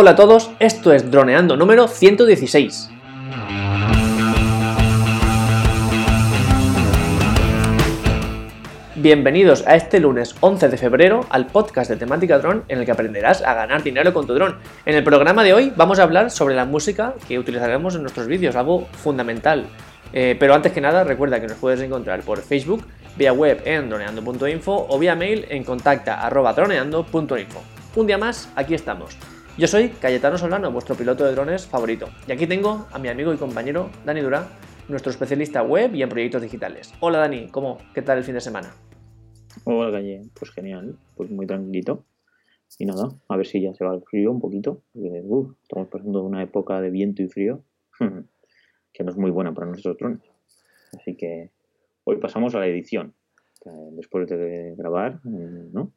Hola a todos, esto es Droneando número 116. Bienvenidos a este lunes 11 de febrero al podcast de temática dron en el que aprenderás a ganar dinero con tu dron. En el programa de hoy vamos a hablar sobre la música que utilizaremos en nuestros vídeos, algo fundamental. Eh, pero antes que nada, recuerda que nos puedes encontrar por Facebook, vía web en droneando.info o vía mail en contacta.droneando.info. Un día más, aquí estamos. Yo soy Cayetano Solano, vuestro piloto de drones favorito. Y aquí tengo a mi amigo y compañero Dani Durán, nuestro especialista web y en proyectos digitales. Hola Dani, ¿cómo? ¿Qué tal el fin de semana? Hola Calle, pues genial, pues muy tranquilito. Y nada, a ver si ya se va el frío un poquito. estamos pasando una época de viento y frío que no es muy buena para nuestros drones. Así que hoy pasamos a la edición. Después de grabar, eh, ¿no?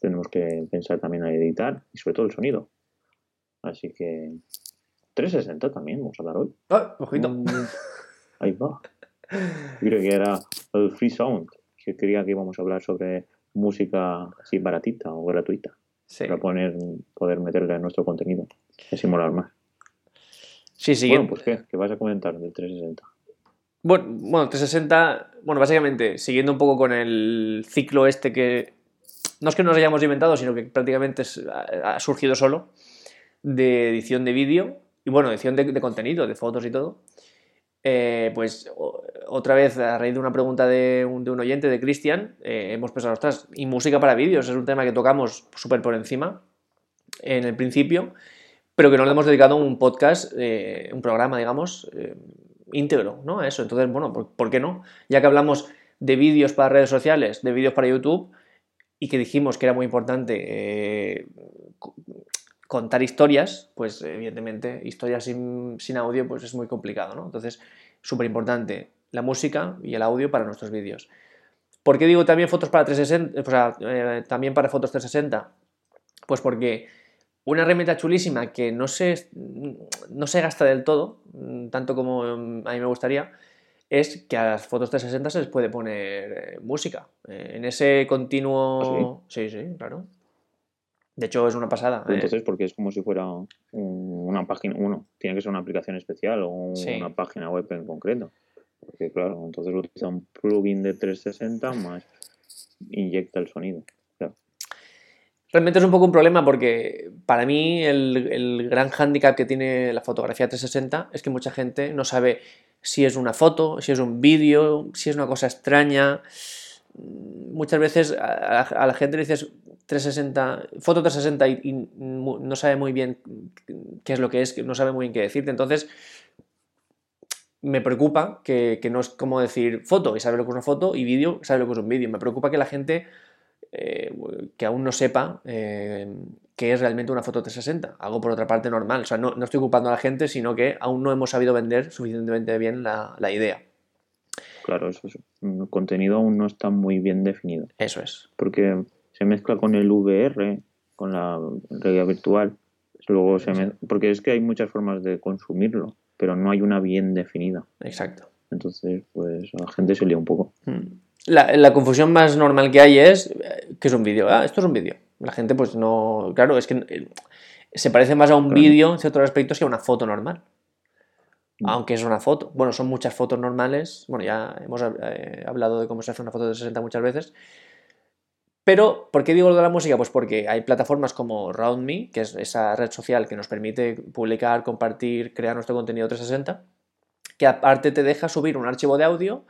tenemos que pensar también en editar y sobre todo el sonido. Así que 360 también vamos a hablar hoy. ¡Ah, ojito! Mm, ahí va. creo que era el Free Sound, que quería que íbamos a hablar sobre música así baratita o gratuita. Para poner, poder meterle en nuestro contenido. Así molar más. Sí, sí. Bueno, pues ¿qué? ¿Qué vas a comentar del 360? Bueno, bueno, 360, bueno, básicamente, siguiendo un poco con el ciclo este que no es que nos hayamos inventado, sino que prácticamente ha surgido solo, de edición de vídeo y bueno, edición de, contenido, de fotos y todo. Eh, pues otra vez, a raíz de una pregunta de un, oyente, de Cristian, eh, hemos pensado, ostras, y música para vídeos es un tema que tocamos súper por encima en el principio, pero que no le hemos dedicado un podcast, eh, un programa, digamos, íntegro, ¿no? A eso. Entonces, bueno, ¿por, qué no? Ya que hablamos de vídeos para redes sociales, de vídeos para YouTube, y que dijimos que era muy importante eh, contar historias, pues evidentemente historias sin, audio pues es muy complicado, ¿no? Entonces, súper importante la música y el audio para nuestros vídeos. ¿Por qué digo también fotos para 360? O sea, eh, también para fotos 360. Pues porque una herramienta chulísima que no se, no se gasta del todo, mm, tanto como a mí me gustaría, es que a las fotos 360 se les puede poner eh, música. Eh, en ese continuo... ¿Ah, sí? sí, claro. De hecho, es una pasada. Eh. Entonces, porque es como si fuera una página, uno, tiene que ser una aplicación especial o una página web en concreto. Porque claro, entonces utiliza un plugin de 360 más inyecta el sonido. Realmente es un poco un problema porque para mí el, gran hándicap que tiene la fotografía 360 es que mucha gente no sabe si es una foto, si es un vídeo, si es una cosa extraña. Muchas veces a, la gente le dices 360, foto 360 y, no sabe muy bien qué es lo que es, no sabe muy bien qué decirte. Entonces, me preocupa que, que no es como decir foto y sabe lo que es una foto y vídeo, sabe lo que es un vídeo. Me preocupa que la gente eh, que aún no sepa eh, qué es realmente una foto 360. Algo por otra parte normal. O sea, no, estoy ocupando a la gente, sino que aún no hemos sabido vender suficientemente bien la, idea. Claro, eso es. El contenido aún no está muy bien definido. Eso es. Porque se mezcla con el VR, con la realidad virtual. Luego se Porque es que hay muchas formas de consumirlo, pero no hay una bien definida. Exacto. Entonces, pues la gente se lía un poco. Hmm la, confusión más normal que hay es eh, que es un vídeo. Ah, esto es un vídeo. La gente, pues no. Claro, es que eh, se parece más a un vídeo en ciertos aspectos que a una foto normal. Mm. Aunque es una foto. Bueno, son muchas fotos normales. Bueno, ya hemos eh, hablado de cómo se hace una foto de 60 muchas veces. Pero, ¿por qué digo lo de la música? Pues porque hay plataformas como RoundMe, que es esa red social que nos permite publicar, compartir, crear nuestro contenido 360, que aparte te deja subir un archivo de audio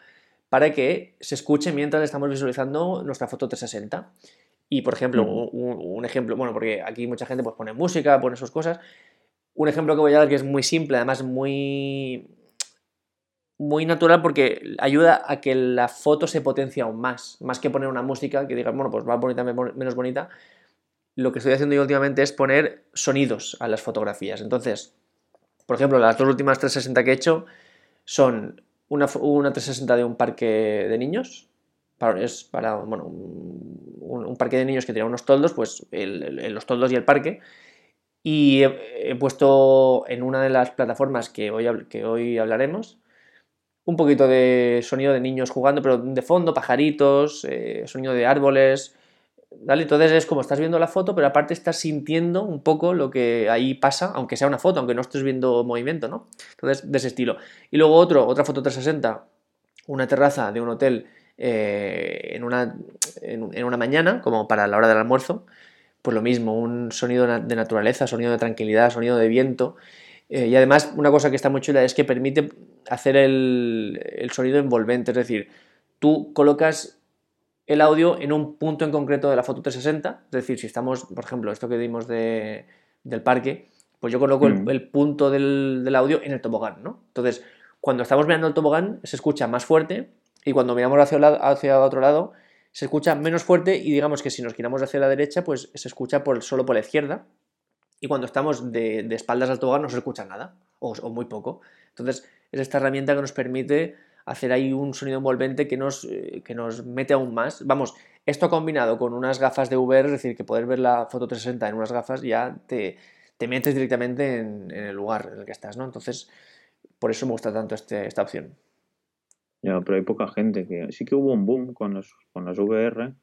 para que se escuche mientras estamos visualizando nuestra foto 360. Y, por ejemplo, un, ejemplo, bueno, porque aquí mucha gente pues, pone música, pone sus cosas. Un ejemplo que voy a dar que es muy simple, además muy, muy natural porque ayuda a que la foto se potencie aún más. Más que poner una música que diga, bueno, pues va bonita, menos bonita. Lo que estoy haciendo yo últimamente es poner sonidos a las fotografías. Entonces, por ejemplo, las dos últimas 360 que he hecho son una, una 360 de un parque de niños. Para, es para, bueno, un, parque de niños que tiene unos toldos, pues los toldos y el parque. Y he, puesto en una de las plataformas que hoy, que hoy hablaremos un poquito de sonido de niños jugando, pero de fondo, pajaritos, eh, sonido de árboles, ¿Vale? Entonces es como estás viendo la foto, pero aparte estás sintiendo un poco lo que ahí pasa, aunque sea una foto, aunque no estés viendo movimiento, ¿no? Entonces, de ese estilo. Y luego otro, otra foto 360, una terraza de un hotel eh, en, una, en, una mañana, como para la hora del almuerzo, pues lo mismo, un sonido de naturaleza, sonido de tranquilidad, sonido de viento. Eh, y además, una cosa que está muy chula es que permite hacer el, el sonido envolvente, es decir, tú colocas el audio en un punto en concreto de la foto 360. Es decir, si estamos, por ejemplo, esto que dimos del parque, pues yo coloco el, mm. punto del, audio en el tobogán, ¿no? Entonces, cuando estamos mirando el tobogán, se escucha más fuerte y cuando miramos hacia, hacia otro lado, se escucha menos fuerte y digamos que si nos giramos hacia la derecha, pues se escucha por, solo por la izquierda. Y cuando estamos de, espaldas al tobogán no se escucha nada, o, o muy poco. Entonces, es esta herramienta que nos permite hacer ahí un sonido envolvente que nos, eh, que nos mete aún más. Vamos, esto combinado con unas gafas de VR, es decir, que poder ver la foto 360 en unas gafas ya te, te metes directamente en, el lugar en el que estás, ¿no? Entonces, por eso me gusta tanto este, esta opción. Ya, pero hay poca gente que... Sí que hubo un boom con, los, con las VR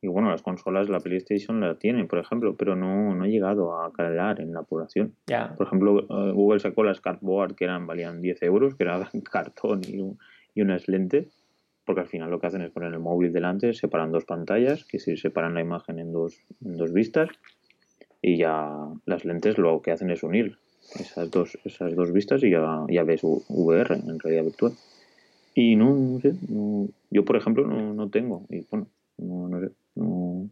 y bueno, las consolas, la PlayStation la tienen, por ejemplo, pero no, no ha llegado a calar en la población. Ya. Por ejemplo, eh, Google sacó las Cardboard que eran, valían 10 euros, que era cartón y un, y unas lentes, porque al final lo que hacen es poner el móvil delante, separan dos pantallas, que si separan la imagen en dos, en dos vistas, y ya las lentes lo que hacen es unir esas dos, esas dos vistas y ya, ya ves VR en realidad virtual. Y no, no sé, yo por ejemplo no, no tengo, y bueno, no, no sé, no,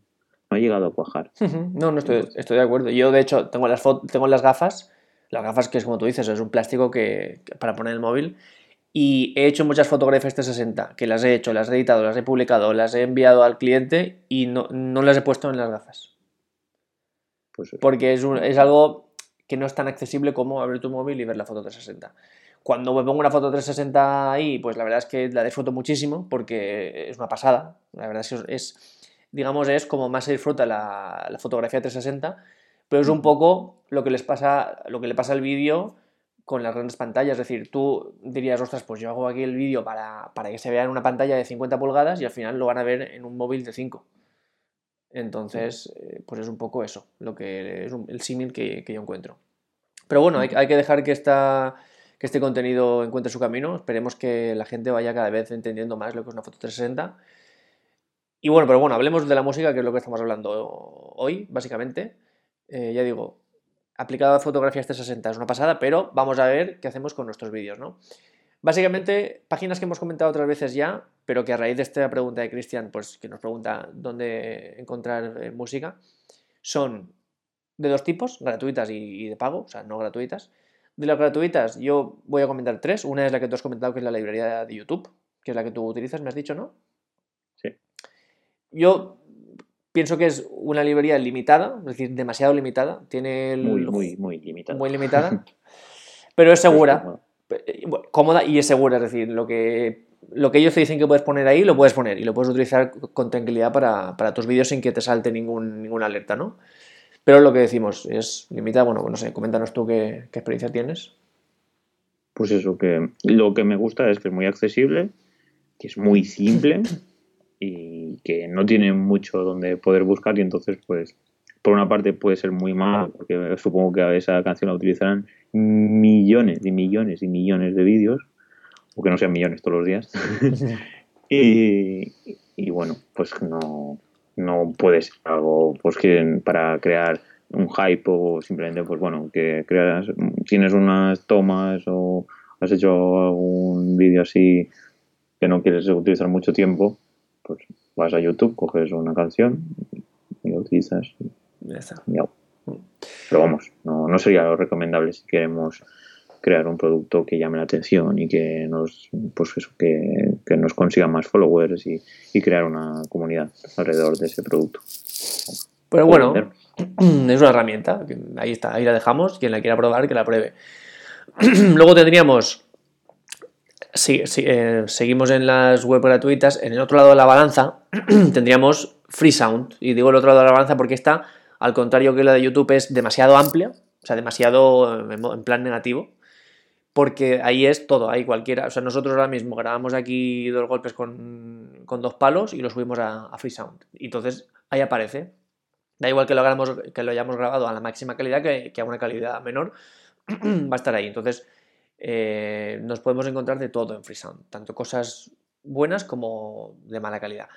ha llegado a cuajar. No, no estoy, estoy de acuerdo. Yo de hecho tengo las, tengo las gafas, las gafas que es como tú dices, es un plástico que, para poner el móvil y he hecho muchas fotografías 360, que las he hecho, las he editado, las he publicado, las he enviado al cliente y no, las he puesto en las gafas. Pues Porque es, es, algo que no es tan accesible como abrir tu móvil y ver la foto 360. Cuando me pongo una foto 360 ahí, pues la verdad es que la disfruto muchísimo porque es una pasada. La verdad es que es, digamos, es como más se disfruta la, la fotografía 360, pero es un poco lo que les pasa, lo que le pasa al vídeo con las grandes pantallas. Es decir, tú dirías, ostras, pues yo hago aquí el vídeo para, que se vea en una pantalla de 50 pulgadas y al final lo van a ver en un móvil de 5. Entonces, eh, pues es un poco eso, lo que es el símil que, yo encuentro. Pero bueno, hay, que dejar que, esta, que este contenido encuentre su camino. Esperemos que la gente vaya cada vez entendiendo más lo que es una foto 360. Y bueno, pero bueno, hablemos de la música, que es lo que estamos hablando hoy, básicamente. Eh, ya digo, aplicado a fotografías 360 es una pasada, pero vamos a ver qué hacemos con nuestros vídeos, ¿no? Básicamente, páginas que hemos comentado otras veces ya, pero que a raíz de esta pregunta de Cristian, pues que nos pregunta dónde encontrar eh, música, son de dos tipos, gratuitas y, de pago, o sea, no gratuitas. De las gratuitas, yo voy a comentar tres. Una es la que tú has comentado, que es la librería de YouTube, que es la que tú utilizas, me has dicho, ¿no? Sí. Yo Pienso que es una librería limitada, es decir, demasiado limitada. Tiene muy, muy, muy limitada. Muy limitada. pero es segura, eh, cómoda y es segura. Es decir, lo que, lo que ellos te dicen que puedes poner ahí, lo puedes poner y lo puedes utilizar con tranquilidad para, tus vídeos sin que te salte ningún, ninguna alerta, ¿no? Pero lo que decimos es limitada. Bueno, no sé, coméntanos tú qué, qué experiencia tienes. Pues eso, que lo que me gusta es que es muy accesible, que es muy simple y que no tiene mucho donde poder buscar y entonces pues por una parte puede ser muy mal porque supongo que esa canción la utilizarán millones y millones y millones de vídeos o que no sean millones todos los días. Y, y, bueno pues no no puede ser algo pues que para crear un hype o simplemente pues bueno que creas tienes unas tomas o has hecho algún vídeo así que no quieres utilizar mucho tiempo pues vas a YouTube, coges una canción y lo utilizas. Ya está. Pero vamos, no, no sería lo recomendable si queremos crear un producto que llame la atención y que nos pues eso, que, que nos consiga más followers y, y, crear una comunidad alrededor de ese producto. Pero bueno, es una herramienta, ahí está, ahí la dejamos, quien la quiera probar, que la pruebe. Luego tendríamos si, eh, seguimos en las web gratuitas, en el otro lado de la balanza tendríamos Freesound. Y digo el otro lado de la balanza porque esta, al contrario que la de YouTube, es demasiado amplia, o sea, demasiado en plan negativo. Porque ahí es todo, hay cualquiera. O sea, nosotros ahora mismo grabamos aquí dos golpes con, dos palos y lo subimos a, Freesound. Y entonces ahí aparece. Da igual que lo, hagamos, que lo hayamos grabado a la máxima calidad que, a una calidad menor, va a estar ahí. Entonces, eh, nos podemos encontrar de todo en Freesound, tanto cosas buenas como de mala calidad.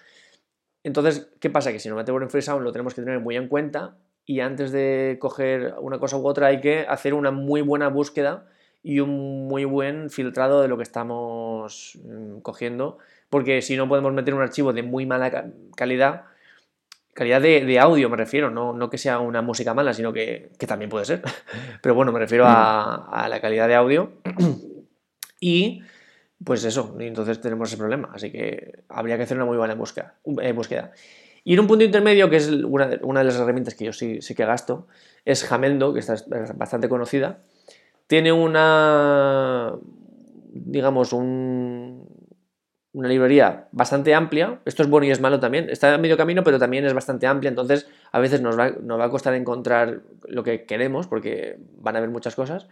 Entonces, ¿qué pasa? Que si nos metemos en Freesound lo tenemos que tener muy en cuenta y antes de coger una cosa u otra hay que hacer una muy buena búsqueda y un muy buen filtrado de lo que estamos mm, cogiendo, porque si no podemos meter un archivo de muy mala calidad, calidad de, audio me refiero, no, no, que sea una música mala, sino que, también puede ser. Pero bueno, me refiero a, la calidad de audio. y pues eso, entonces tenemos ese problema. Así que habría que hacer una muy buena búsqueda. Y en un punto intermedio, que es una de, las herramientas que yo sí que gasto, es Jamendo, que está bastante conocida. Tiene una, digamos, un, una librería bastante amplia. Esto es bueno y es malo también. Está a medio camino, pero también es bastante amplia. Entonces, a veces nos va, nos va a costar encontrar lo que queremos, porque van a haber muchas cosas.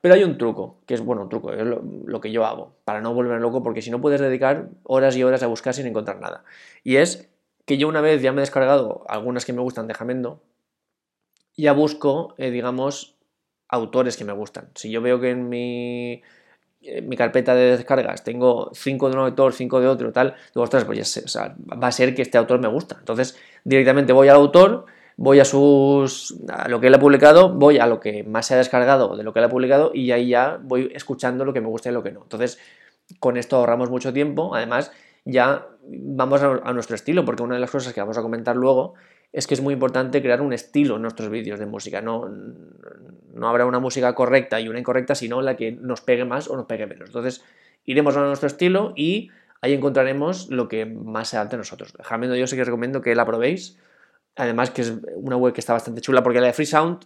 Pero hay un truco, que es, bueno, un truco, es lo, que yo hago, para no volverme loco, porque si no puedes dedicar horas y horas a buscar sin encontrar nada. Y es que yo una vez ya me he descargado algunas que me gustan de Jamendo, ya busco, eh, digamos, autores que me gustan. Si yo veo que en mi mi carpeta de descargas tengo 5 de un autor, 5 de otro, tal, digo, ostras, pues ya va a ser que este autor me gusta. Entonces, directamente voy al autor, voy a sus a lo que él ha publicado, voy a lo que más se ha descargado de lo que él ha publicado y ahí ya voy escuchando lo que me gusta y lo que no. Entonces, con esto ahorramos mucho tiempo, además ya vamos a nuestro estilo, porque una de las cosas que vamos a comentar luego es que es muy importante crear un estilo en nuestros vídeos de música. No, no habrá una música correcta y una incorrecta, sino la que nos pegue más o nos pegue menos. Entonces, iremos a nuestro estilo y ahí encontraremos lo que más se adapte a nosotros. Jamendo yo sí que recomiendo que la probéis. Además que es una web que está bastante chula porque la de Freesound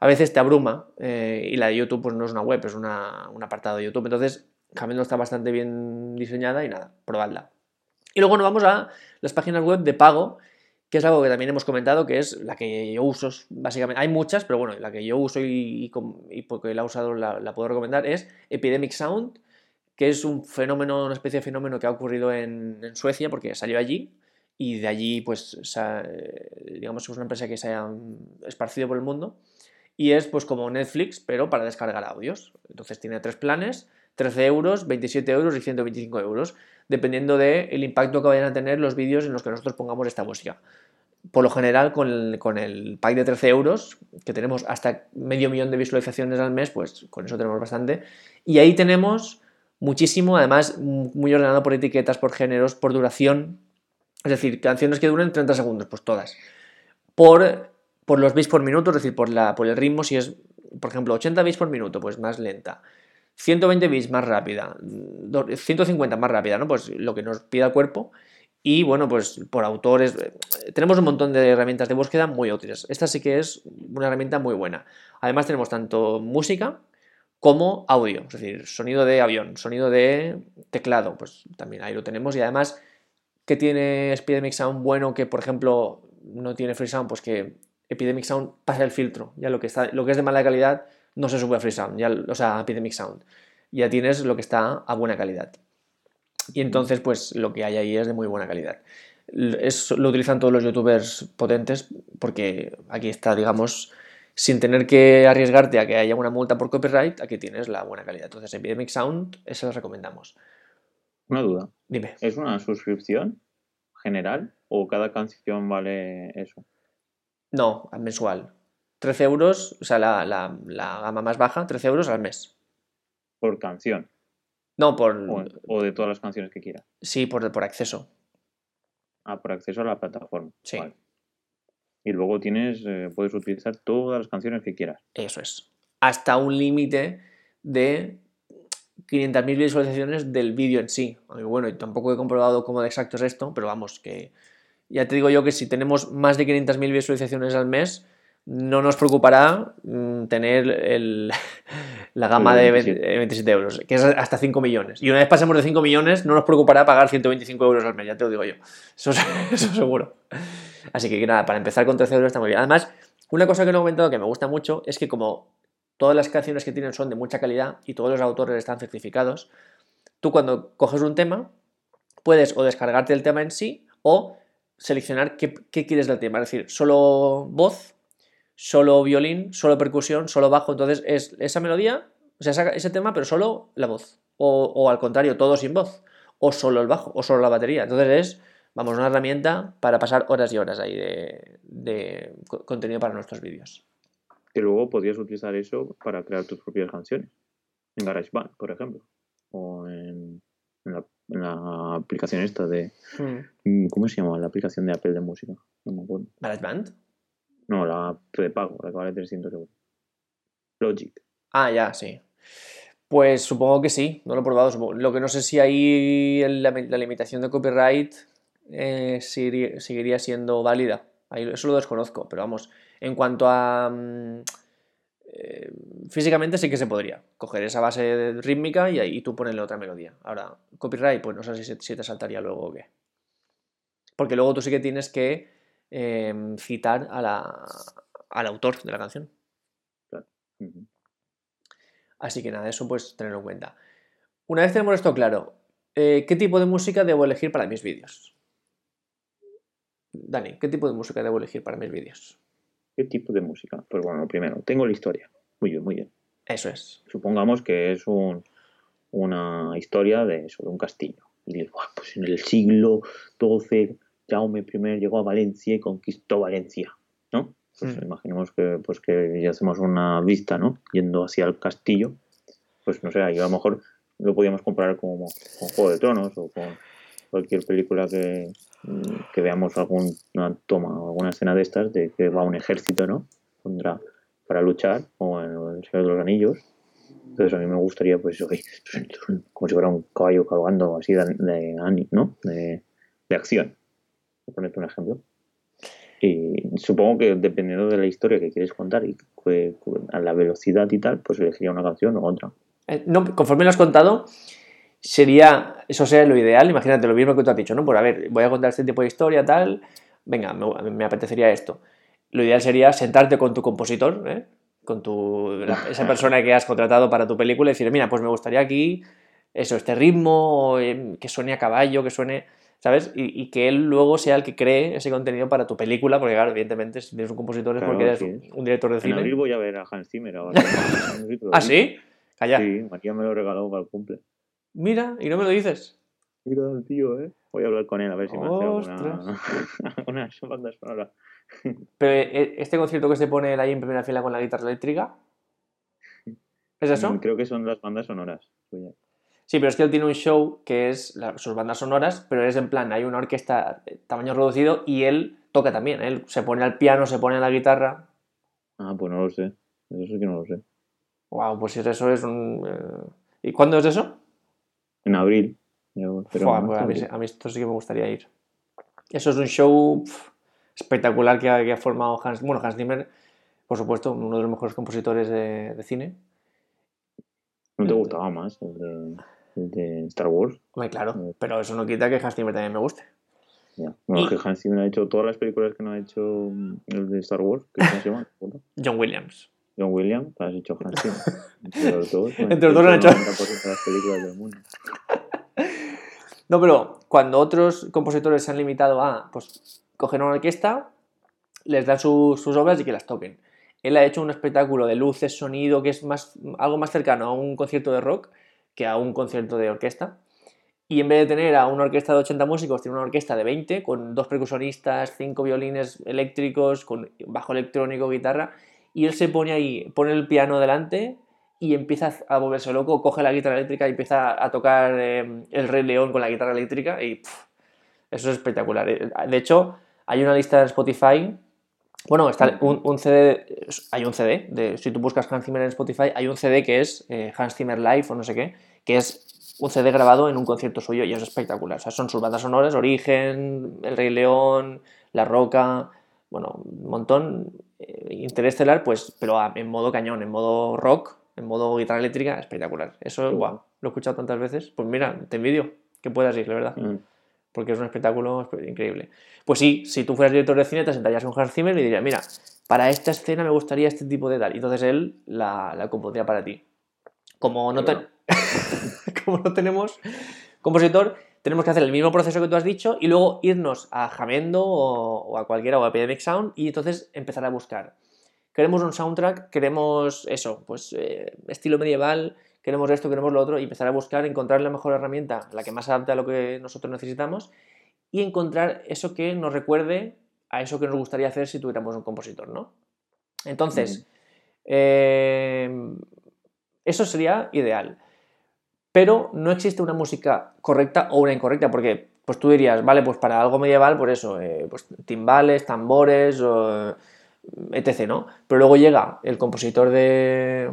a veces te abruma eh, y la de YouTube pues no es una web, es un apartado de YouTube. Entonces, Jamendo está bastante bien diseñada y nada, probadla. Y luego nos vamos a las páginas web de pago que es algo que también hemos comentado, que es la que yo uso, básicamente, hay muchas, pero bueno, la que yo uso y, porque la he usado la, puedo recomendar, es Epidemic Sound, que es un fenómeno, una especie de fenómeno que ha ocurrido en, Suecia, porque salió allí, y de allí, pues, digamos que es una empresa que se ha esparcido por el mundo, y es pues como Netflix, pero para descargar audios. Entonces tiene tres planes, 13 euros, 27 euros y 125 euros, dependiendo del impacto que vayan a tener los vídeos en los que nosotros pongamos esta música por lo general con el, con el, pack de 13 euros, que tenemos hasta medio millón de visualizaciones al mes, pues con eso tenemos bastante. Y ahí tenemos muchísimo, además muy ordenado por etiquetas, por géneros, por duración. Es decir, canciones que duren 30 segundos, pues todas. Por, por los bits por minuto, es decir, por, la, por el ritmo, si es, por ejemplo, 80 bits por minuto, pues más lenta. 120 bits más rápida, 150 más rápida, ¿no? Pues lo que nos pida el cuerpo y bueno, pues por autores, eh, tenemos un montón de herramientas de búsqueda muy útiles. Esta sí que es una herramienta muy buena. Además tenemos tanto música como audio, es decir, sonido de avión, sonido de teclado, pues también ahí lo tenemos. Y además, ¿qué tiene Epidemic Sound bueno que, por ejemplo, no tiene Free Sound? Pues que Epidemic Sound pasa el filtro, ya lo que, está, lo que es de mala calidad no se sube a Free Sound, ya, o sea, Epidemic Sound. Ya tienes lo que está a buena calidad. Y entonces, pues lo que hay ahí es de muy buena calidad. Es, lo utilizan todos los youtubers potentes porque aquí está, digamos, sin tener que arriesgarte a que haya una multa por copyright, aquí tienes la buena calidad. Entonces, Epidemic Sound, esa la recomendamos. Una duda. Dime. ¿Es una suscripción general o cada canción vale eso? No, mensual. 13 euros, o sea, la, la, la gama más baja, 13 euros al mes. Por canción. No, por. O, de todas las canciones que quieras. Sí, por, por acceso. Ah, por acceso a la plataforma. Sí. Y luego tienes, eh, puedes utilizar todas las canciones que quieras. Eso es. Hasta un límite de 500.000 visualizaciones del vídeo en sí. Bueno, y tampoco he comprobado cómo de exacto es esto, pero vamos, que ya te digo yo que si tenemos más de 500.000 visualizaciones al mes, no nos preocupará mm, tener el, la gama de 27 euros, que es hasta 5 millones. Y una vez pasemos de 5 millones, no nos preocupará pagar 125 euros al mes, ya te lo digo yo. Eso, eso seguro. Así que nada, para empezar con 13 euros está muy bien. Además, una cosa que no he comentado que me gusta mucho es que como todas las canciones que tienen son de mucha calidad y todos los autores están certificados, tú cuando coges un tema, puedes o descargarte el tema en sí o seleccionar qué, qué quieres del tema. Es decir, solo voz, solo violín, solo percusión, solo bajo. Entonces es esa melodía, o sea, ese tema, pero solo la voz. O, o al contrario, todo sin voz. O solo el bajo, o solo la batería. Entonces es, vamos, una herramienta para pasar horas y horas ahí de, de co- contenido para nuestros vídeos. Que luego podrías utilizar eso para crear tus propias canciones. En GarageBand, por ejemplo. O en, en la, en la aplicación esta de... mm, ¿Cómo se llama? La aplicación de Apple de música. No me acuerdo. ¿GarageBand? No, la de pago, la que vale 300 euros. Logic. Ah, ya, sí. Pues supongo que sí, no lo he probado. Lo que no sé si ahí la, limitación de copyright eh, seguiría, siendo válida. Eso lo desconozco, pero vamos, en cuanto a... mm, eh, físicamente sí que se podría coger esa base rítmica y ahí tú ponerle otra melodía. Ahora, copyright, pues no sé si, si te saltaría luego o qué. Porque luego tú sí que tienes que em, citar a la- al autor de la canción. Así que nada, eso pues tenerlo en cuenta. Una vez tenemos esto claro, eh, ¿qué tipo de música debo elegir para mis vídeos? Dani, ¿qué tipo de música debo elegir para mis vídeos? ¿Qué tipo de música? Pues bueno, lo primero, tengo la historia. Muy bien, muy bien. Eso es. Supongamos que es un- una historia de, sobre un castillo. Y dices, "Buah, pues en el siglo XII, Jaume I llegó a Valencia y conquistó Valencia, ¿no? Pues Mm. imaginemos que, pues que ya hacemos una vista, ¿no? Yendo hacia el castillo. Pues no sé, ahí a lo mejor lo podríamos comparar como con Juego de Tronos o con cualquier película que, mm, que veamos alguna toma o alguna escena de estas de que va un ejército, ¿no? Contra, para luchar, o en el Señor de los Anillos. Entonces a mí me gustaría, pues, oye, como si fuera un caballo cabalgando así de, de, ani- ¿no? de, de acción. Por ponerte un ejemplo. Y supongo que dependiendo de la historia que quieres contar y a la velocidad y tal, pues elegiría una canción o otra. Eh, no, conforme lo has contado, sería, eso sería lo ideal, imagínate lo mismo que tú has dicho, ¿no? Pues a ver, voy a contar este tipo de historia, tal, venga, me, me apetecería esto. Lo ideal sería sentarte con tu compositor, ¿eh? con tu, la- esa persona que has contratado para tu película y decir, mira, pues me gustaría aquí, eso, este ritmo, eh, que suene a caballo, que suene, ¿sabes? Y, y que él luego sea el que cree ese contenido para tu película, porque claro, evidentemente, si tienes un compositor es Claro, porque eres sí. un, director de En cine. abril voy a ver a Hans Zimmer. ahora. ¿Ah, sí? Calla. Sí, María me lo regaló para el cumple. Mira, y no me lo dices. Mira el tío, ¿eh? Voy a hablar con él a ver si me hace alguna, Ostras. una banda sonora. Pero eh, este concierto que se pone él ahí en primera fila con la guitarra eléctrica. ¿Es eso? Mm, Creo que son las bandas sonoras. Sí, pero es que él tiene un show que es la- sus bandas sonoras, pero es en plan, hay una orquesta de tamaño reducido y él toca también. Él se pone al piano, se pone a la guitarra. Ah, pues no lo sé. Eso sí que no lo sé. Wow, pues eso es un. eh, ¿Y cuándo es eso? En abril. Yo- pero Fua, no pues a, mí, a mí esto sí que me gustaría ir. Eso es un show espectacular que ha, que ha formado Hans. Bueno, Hans Zimmer, por supuesto, uno de los mejores compositores de, de cine. ¿No te gustaba más el de, el de Star Wars? Hombre, claro, Mm. pero eso no quita que Hans Zimmer también me guste. Ya. Bueno, Y- que Hans Zimmer ha hecho todas las películas que no ha hecho mm, el de Star Wars. ¿Qué se llama? John Williams. John Williams, has hecho Hans Zimmer. Entre los dos. Entre los dos han hecho- el 90% de las películas del mundo. No, pero cuando otros compositores se han limitado a, pues, coger una orquesta, les dan su- sus obras y que las toquen. Él ha hecho un espectáculo de luces, sonido, que es algo más cercano a un concierto de rock que a un concierto de orquesta. Y en vez de tener a una orquesta de 80 músicos, tiene una orquesta de 20, con dos percusionistas, cinco violines eléctricos, con bajo electrónico, guitarra. Y él se pone ahí, pone el piano delante y empieza a volverse loco, coge la guitarra eléctrica y empieza a tocar eh, el Rey León con la guitarra eléctrica y eso es espectacular. De hecho, hay una lista en Spotify, bueno, está un, un CD, hay un CD, de, si tú buscas Hans Zimmer en Spotify, hay un CD que es eh, Hans Zimmer Live o no sé qué, que es un CD grabado en un concierto suyo y es espectacular. O sea, son sus bandas sonoras, Origen, El Rey León, La Roca, bueno, un montón. eh, Interestelar, pues, pero a- en modo cañón, en modo rock, en modo guitarra eléctrica, espectacular. Eso, guau, bueno. lo he escuchado tantas veces. Pues mira, te envidio que puedas ir, la verdad. Mm. Porque es un espectáculo espe- increíble. Pues sí, si tú fueras director de cine, te sentarías con Hans Zimmer y dirías, mira, para esta escena me gustaría este tipo de tal. Y entonces él la, la compondría para ti. Como no, ten- Como no tenemos compositor, tenemos que hacer el mismo proceso que tú has dicho y luego irnos a Jamendo o, a cualquiera o a Epidemic Sound y entonces empezar a buscar. Queremos un soundtrack, queremos eso, pues eh, estilo medieval, queremos esto, queremos lo otro y empezar a buscar, encontrar la mejor herramienta, la que más adapte a lo que nosotros necesitamos y encontrar eso que nos recuerde a eso que nos gustaría hacer si tuviéramos un compositor, ¿no? Entonces, eh, eso sería ideal pero no existe una música correcta o una incorrecta, porque pues tú dirías, vale, pues para algo medieval, por eso, eh, pues timbales, tambores, etc., ¿no? Pero luego llega el compositor de,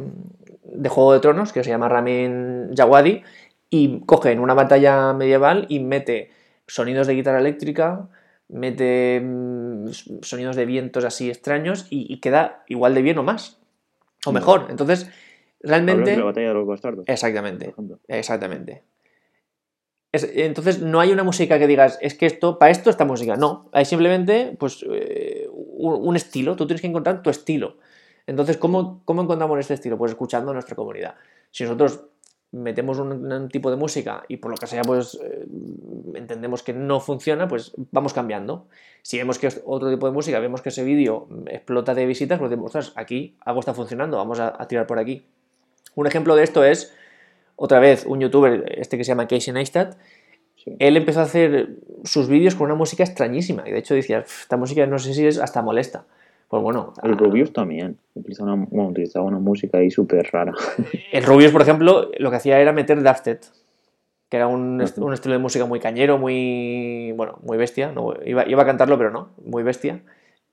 de Juego de Tronos, que se llama Ramin Jawadi, y coge en una batalla medieval y mete sonidos de guitarra eléctrica, mete mm, sonidos de vientos así extraños y, y, queda igual de bien o más, o mejor. Entonces, Realmente. la batalla de los bastardos. Exactamente. Exactamente. entonces, no hay una música que digas, es que esto, para esto esta música. No, hay simplemente pues, eh, un, estilo. Tú tienes que encontrar tu estilo. Entonces, ¿cómo, ¿cómo encontramos este estilo? Pues escuchando a nuestra comunidad. Si nosotros metemos un, tipo de música y por lo que sea, pues eh, entendemos que no funciona, pues vamos cambiando. Si vemos que es otro tipo de música, vemos que ese vídeo explota de visitas, pues decimos, aquí algo está funcionando, vamos a tirar por aquí. Un ejemplo de esto es, otra vez, un youtuber, este que se llama Casey Neistat, él empezó a hacer sus vídeos con una música extrañísima. Y de hecho decía, esta música no sé si es hasta molesta. Pues bueno. El Rubius también. Utilizaba una, utilizaba una música ahí súper rara. El Rubius, por ejemplo, lo que hacía era meter Dafted, que era un, un, estilo de música muy cañero, muy. Bueno, muy bestia. No, iba, iba, a cantarlo, pero no, muy bestia.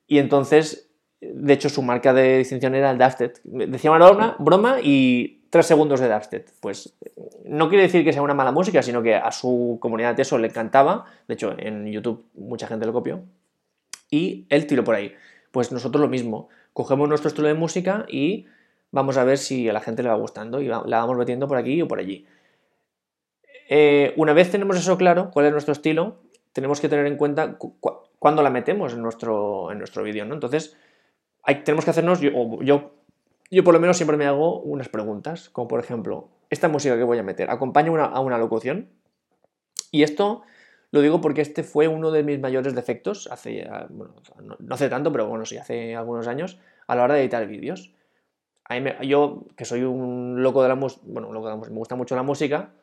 Y entonces de hecho, su marca de distinción era el Dafted. Decía una broma, broma y tres segundos de Dafted. Pues no quiere decir que sea una mala música, sino que a su comunidad de eso le encantaba. De hecho, en YouTube mucha gente lo copió. Y él tiró por ahí. Pues nosotros lo mismo. Cogemos nuestro estilo de música y vamos a ver si a la gente le va gustando y la vamos metiendo por aquí o por allí. Eh, una vez tenemos eso claro, cuál es nuestro estilo, tenemos que tener en cuenta cuándo la metemos en nuestro, en nuestro vídeo, ¿no? Entonces, tenemos que hacernos, yo, yo, yo por lo menos siempre me hago unas preguntas, como por ejemplo, esta música que voy a meter, ¿acompaña a una locución? Y esto lo digo porque este fue uno de mis mayores defectos, hace, bueno, no, hace tanto, pero bueno, sí, hace algunos años, a la hora de editar vídeos. yo, que soy un loco de la música, bueno, me gusta mucho la música,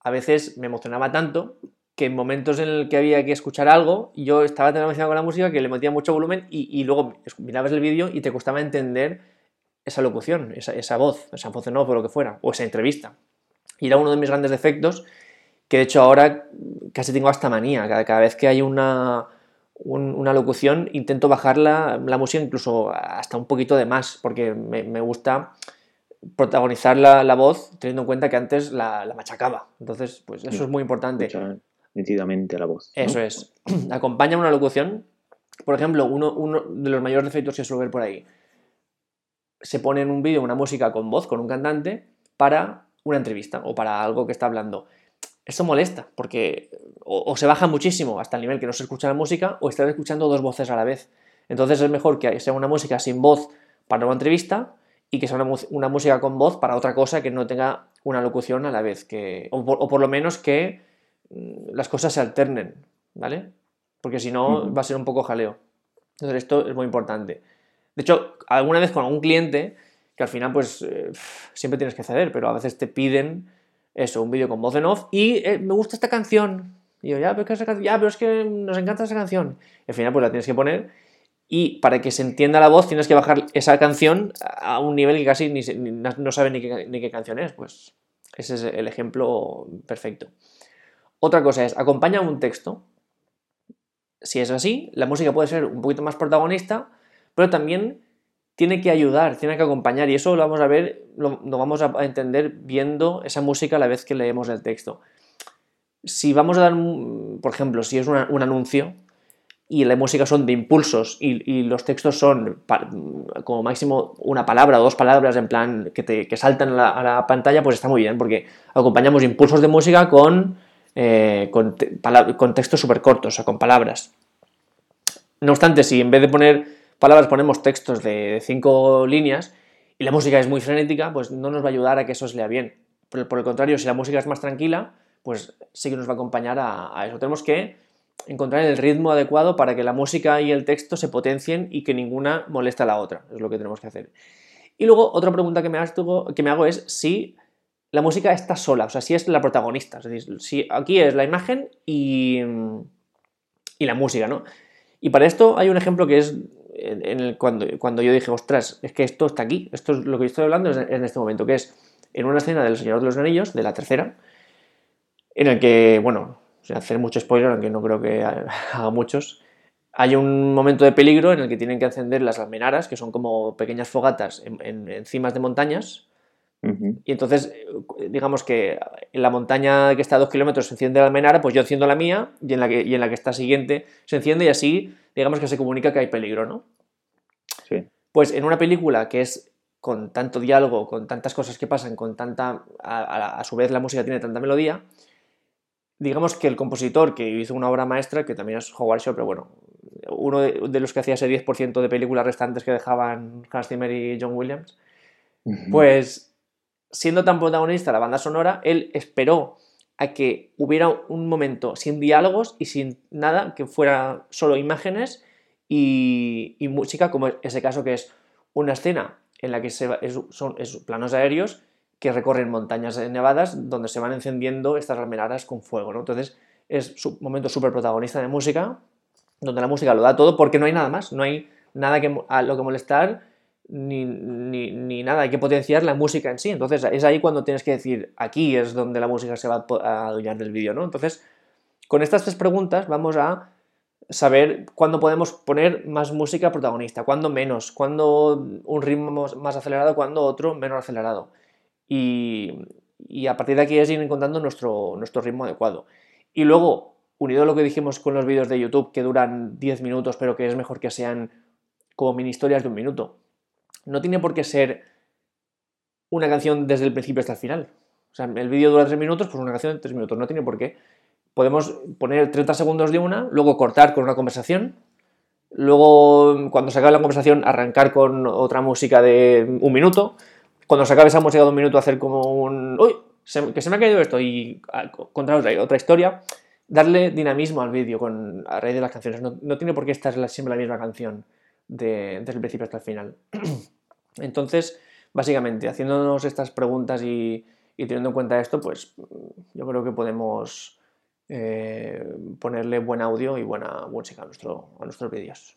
a veces me emocionaba tanto que en momentos en el que había que escuchar algo, yo estaba tan emocionado con la música que le metía mucho volumen y, luego mirabas el vídeo y te costaba entender esa locución, esa, voz, esa voz no, o lo que fuera, o esa entrevista. Y era uno de mis grandes defectos, que de hecho ahora casi tengo hasta manía. Cada, vez que hay una, una locución intento bajar la, música incluso hasta un poquito de más, porque me, gusta protagonizar la, voz teniendo en cuenta que antes la, machacaba. Entonces, pues eso es muy importante nítidamente la voz. Eso es. Acompaña una locución. Por ejemplo, uno, uno, de los mayores defectos que suelo ver por ahí. Se pone en un vídeo una música con voz, con un cantante, para una entrevista o para algo que está hablando. Esto molesta, porque o, se baja muchísimo hasta el nivel que no se escucha la música, o estás escuchando dos voces a la vez. Entonces es mejor que sea una música sin voz para una entrevista y que sea una, música con voz para otra cosa que no tenga una locución a la vez. Que, o por lo menos que Mm, las cosas se alternen, ¿vale? Porque si no, va a ser un poco jaleo. Entonces, esto es muy importante. De hecho, alguna vez con algún cliente, que al final, pues, eh, siempre tienes que ceder, pero a veces te piden eso, un vídeo con voz en off, y eh, me gusta esta canción. Y yo, ya pero, es que nos encanta esa canción. al final, pues la tienes que poner. Y para que se entienda la voz, tienes que bajar esa canción a un nivel que casi ni, no sabe ni qué, ni qué canción es. Pues ese es el ejemplo perfecto. Otra cosa es, acompaña un texto. Si es así, la música puede ser un poquito más protagonista, pero también tiene que ayudar, tiene que acompañar, y eso lo vamos a ver, lo, vamos a entender viendo esa música a la vez que leemos el texto. Si vamos a dar, por ejemplo, si es un anuncio y la música son de impulsos y, los textos son como máximo una palabra o dos palabras en plan que, te, saltan a la pantalla, pues está muy bien, porque acompañamos impulsos de música con eh, con, textos súper cortos, o sea, con palabras. No obstante, si en vez de poner palabras ponemos textos de cinco líneas y la música es muy frenética, pues no nos va a ayudar a que eso se lea bien. Por el, contrario, si la música es más tranquila, pues sí que nos va a acompañar a, eso. Tenemos que encontrar el ritmo adecuado para que la música y el texto se potencien y que ninguna moleste a la otra. Es lo que tenemos que hacer. Y luego, otra pregunta que me, hago, que me hago es si la música está sola, o sea, si es la protagonista. Es decir, si aquí es la imagen y, y la música, ¿no? Y para esto hay un ejemplo que es en cuando, cuando yo dije, ostras, es que esto está aquí, esto es lo que estoy hablando en este momento, que es en una escena del Señor de los Anillos, de la tercera, en el que, bueno, sin hacer mucho spoiler, aunque no creo que haga muchos, hay un momento de peligro en el que tienen que encender las almenaras, que son como pequeñas fogatas en, en, de montañas. Y entonces, digamos que en la montaña que está a dos kilómetros se enciende la almenara, pues yo enciendo la mía y en la que, y en la que está siguiente se enciende y así, digamos que se comunica que hay peligro, ¿no? Sí. Pues en una película que es con tanto diálogo, con tantas cosas que pasan, con tanta. A, a su vez la música tiene tanta melodía, digamos que el compositor que hizo una obra maestra, que también es Howard Shaw, pero bueno, uno de, los que hacía ese 10% de películas restantes que dejaban Hans Zimmer y John Williams, pues siendo tan protagonista la banda sonora, él esperó a que hubiera un momento sin diálogos y sin nada, que fuera solo imágenes y, música, como ese caso que es una escena en la que se, son planos aéreos que recorren montañas nevadas donde se van encendiendo estas almenaras con fuego, ¿no? Entonces es un momento súper protagonista de música, donde la música lo da todo porque no hay nada más, no hay nada que, a lo que molestar ni, ni, nada, hay que potenciar la música en sí. Entonces es ahí cuando tienes que decir, aquí es donde la música se va a adueñar del vídeo, ¿no? Entonces, con estas tres preguntas vamos a saber cuándo podemos poner más música protagonista, cuándo menos, cuándo un ritmo más acelerado, cuándo otro menos acelerado. Y, a partir de aquí es ir encontrando nuestro, nuestro ritmo adecuado. Y luego, unido a lo que dijimos con los vídeos de YouTube, que duran 10 minutos, pero que es mejor que sean como mini historias de un minuto. No tiene por qué ser una canción desde el principio hasta el final. O sea, el vídeo dura 3 minutos, pues una canción de 3 minutos. No tiene por qué. Podemos poner 30 segundos de una, luego cortar con una conversación, luego cuando se acabe la conversación arrancar con otra música de un minuto, cuando se acabe esa música de un minuto, hacer como un. ¡Uy! que se me ha caído esto y ah, contar otra, otra historia. Darle dinamismo al vídeo con, a raíz de las canciones. No, tiene por qué estar siempre la misma canción desde el principio hasta el final. Entonces, básicamente, haciéndonos estas preguntas y, teniendo en cuenta esto, pues yo creo que podemos eh, ponerle buen audio y buena música a, nuestro, a nuestros vídeos.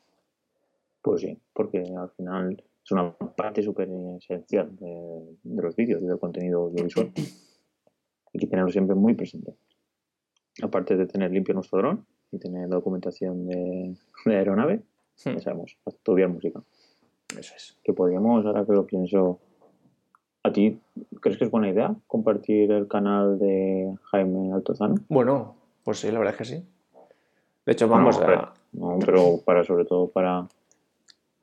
Pues sí, porque al final es una parte súper esencial de, los vídeos y del contenido audiovisual. Hay que tenerlo siempre muy presente. Aparte de tener limpio nuestro dron y tener documentación de, aeronave, hmm. ya sabemos, estudiar música. Eso es. Que podríamos, ahora que lo pienso, ¿a ti crees que es buena idea compartir el canal de Jaime Altozano? Bueno, pues sí, la verdad es que sí. De hecho, vamos a... no, pero para, sobre todo para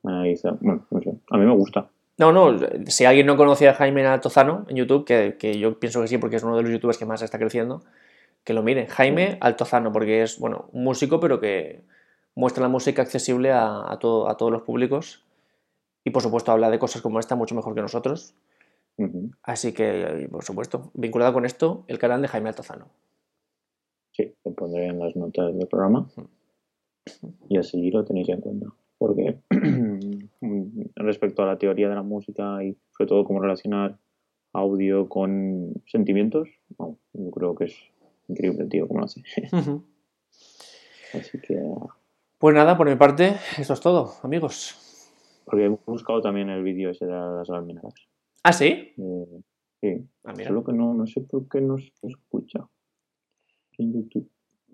bueno, no sé. A mí me gusta. No, no, si alguien no conocía a Jaime Altozano en YouTube, que, yo pienso que sí, porque es uno de los youtubers que más está creciendo, que lo mire. Jaime Altozano, porque es, bueno, un músico, pero que muestra la música accesible a, a, todo, a todos los públicos. Y por supuesto habla de cosas como esta mucho mejor que nosotros. Así que, por supuesto, vinculado con esto, el canal de Jaime Altozano. Sí, lo pondré en las notas del programa. Y así lo tenéis en cuenta porque respecto a la teoría de la música y sobre todo cómo relacionar audio con sentimientos, yo creo que es increíble tío cómo lo hace. Así que... Pues nada, por mi parte, eso es todo, amigos. Porque he buscado también el vídeo ese de las almenadas. ¿Ah, sí? Eh, sí. Ah, Solo que no, no sé por qué no se escucha en YouTube.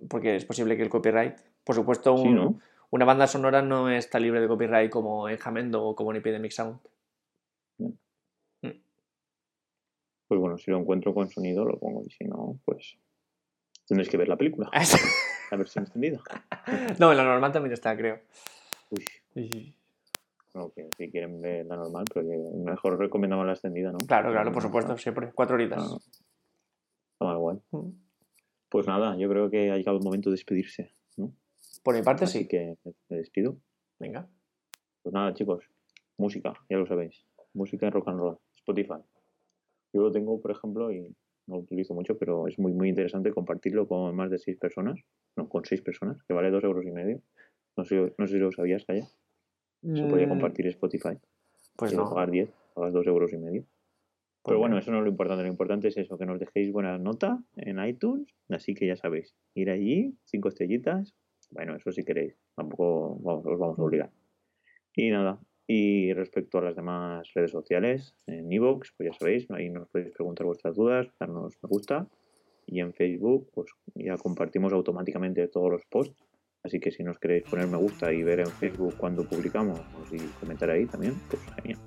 Porque es posible que el copyright, por supuesto, un, sí, ¿no? una banda sonora no está libre de copyright como en Jamendo o como en Epidemic Sound. Mm. Pues bueno, si lo encuentro con sonido lo pongo y si no, pues tendréis que ver la película. A ver si me entendido. no, en la normal también está, creo. Uy. No, que si quieren ver la normal, pero mejor recomendamos la extendida, ¿no? Claro, claro, por supuesto, siempre. Cuatro horitas. Ah, está mal igual. Mm. Pues nada, yo creo que ha llegado el momento de despedirse, ¿no? Por mi parte, Así sí. que me despido. Venga. Pues nada, chicos. Música, ya lo sabéis. Música en rock and roll. Spotify. Yo lo tengo, por ejemplo, y no lo utilizo mucho, pero es muy, muy interesante compartirlo con más de seis personas, no, con seis personas, que vale dos euros y medio. No sé, no sé si lo sabías, Calla. Se podía Mm, compartir Spotify. Pues Si no pagas 10, pagas dos euros y medio. Pero Pues bueno, no. eso no es lo importante. Lo importante es eso, que nos dejéis buena nota en iTunes. Así que ya sabéis, ir allí, cinco estrellitas. Bueno, eso si queréis. Tampoco vamos, os vamos a obligar. Y nada. Y respecto a las demás redes sociales, en Evox, pues ya sabéis, ahí nos podéis preguntar vuestras dudas, darnos me gusta. Y en Facebook, pues ya compartimos automáticamente todos los posts. Así que si nos queréis poner me gusta y ver en Facebook cuando publicamos, si comentar ahí también, pues genial.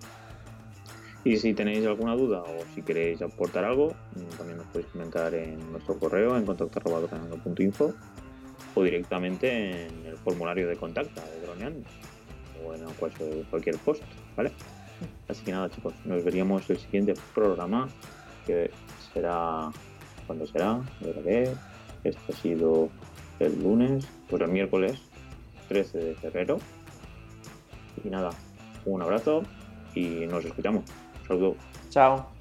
Y si tenéis alguna duda o si queréis aportar algo, mm, también nos podéis comentar en nuestro correo en contacto.info o directamente en el formulario de contacto de Droneando o en cualquier, post, ¿vale? Así que nada, chicos, nos veríamos el siguiente programa que será. ¿Cuándo será? A ver, a ver. Este ha sido el lunes, pues el miércoles 13 de febrero. Y nada, un abrazo y nos escuchamos. Saludos. Chao.